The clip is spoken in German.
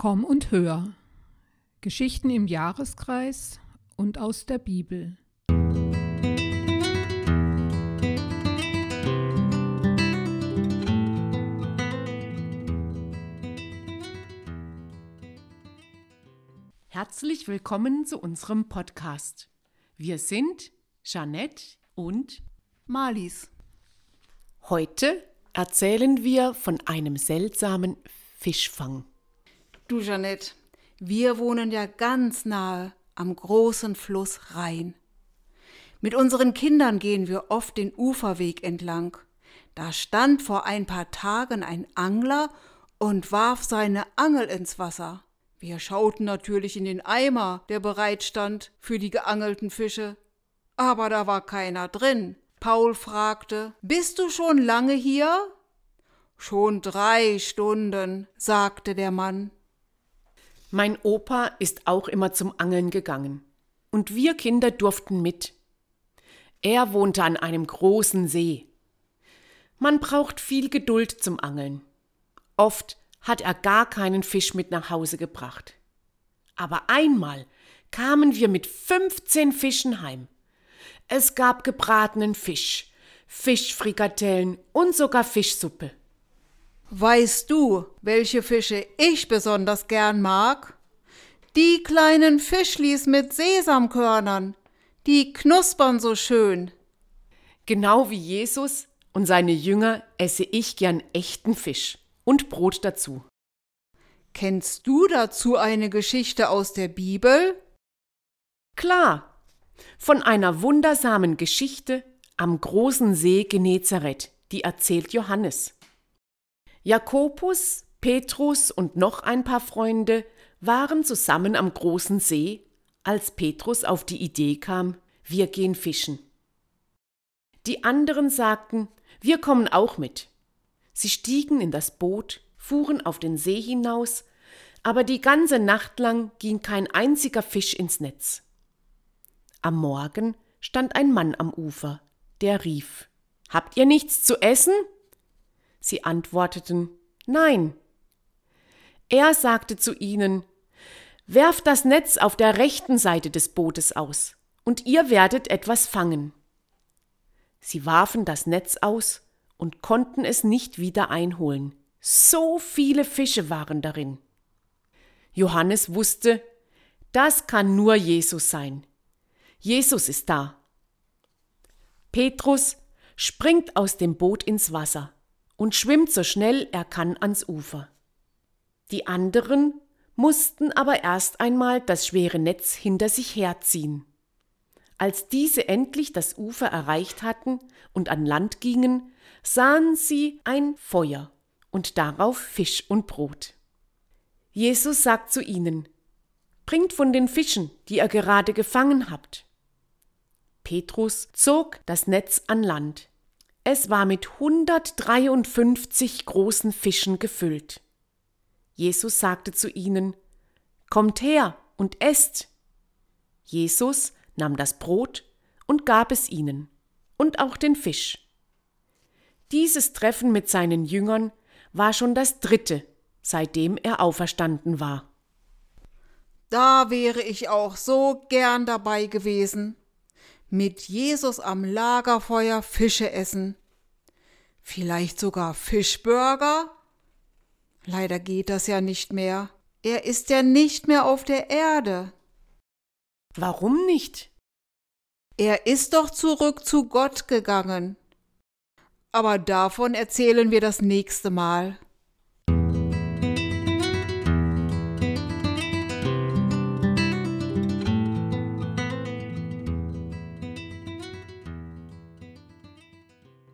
Komm und hör. Geschichten im Jahreskreis und aus der Bibel. Herzlich willkommen zu unserem Podcast. Wir sind Jeanette und Malis. Heute erzählen wir von einem seltsamen Fischfang. Du, Jeanette, wir wohnen ja ganz nahe am großen Fluss Rhein. Mit unseren Kindern gehen wir oft den Uferweg entlang. Da stand vor ein paar Tagen ein Angler und warf seine Angel ins Wasser. Wir schauten natürlich in den Eimer, der bereit stand für die geangelten Fische. Aber da war keiner drin. Paul fragte, Bist du schon lange hier? Schon drei Stunden, sagte der Mann. Mein Opa ist auch immer zum Angeln gegangen. Und wir Kinder durften mit. Er wohnte an einem großen See. Man braucht viel Geduld zum Angeln. Oft hat er gar keinen Fisch mit nach Hause gebracht. Aber einmal kamen wir mit 15 Fischen heim. Es gab gebratenen Fisch, Fischfrikadellen und sogar Fischsuppe. Weißt du, welche Fische ich besonders gern mag? Die kleinen Fischlis mit Sesamkörnern. Die knuspern so schön. Genau wie Jesus und seine Jünger esse ich gern echten Fisch und Brot dazu. Kennst du dazu eine Geschichte aus der Bibel? Klar, von einer wundersamen Geschichte am großen See Genezareth, die erzählt Johannes. Jakobus, Petrus und noch ein paar Freunde waren zusammen am großen See, als Petrus auf die Idee kam, wir gehen fischen. Die anderen sagten, wir kommen auch mit. Sie stiegen in das Boot, fuhren auf den See hinaus, aber die ganze Nacht lang ging kein einziger Fisch ins Netz. Am Morgen stand ein Mann am Ufer, der rief Habt ihr nichts zu essen? Sie antworteten Nein. Er sagte zu ihnen Werft das Netz auf der rechten Seite des Bootes aus, und ihr werdet etwas fangen. Sie warfen das Netz aus und konnten es nicht wieder einholen. So viele Fische waren darin. Johannes wusste, das kann nur Jesus sein. Jesus ist da. Petrus springt aus dem Boot ins Wasser und schwimmt so schnell er kann ans Ufer. Die anderen mussten aber erst einmal das schwere Netz hinter sich herziehen. Als diese endlich das Ufer erreicht hatten und an Land gingen, sahen sie ein Feuer und darauf Fisch und Brot. Jesus sagt zu ihnen, Bringt von den Fischen, die ihr gerade gefangen habt. Petrus zog das Netz an Land. Es war mit 153 großen Fischen gefüllt. Jesus sagte zu ihnen, Kommt her und esst. Jesus nahm das Brot und gab es ihnen, und auch den Fisch. Dieses Treffen mit seinen Jüngern war schon das dritte, seitdem er auferstanden war. Da wäre ich auch so gern dabei gewesen mit Jesus am Lagerfeuer Fische essen. Vielleicht sogar Fischburger? Leider geht das ja nicht mehr. Er ist ja nicht mehr auf der Erde. Warum nicht? Er ist doch zurück zu Gott gegangen. Aber davon erzählen wir das nächste Mal.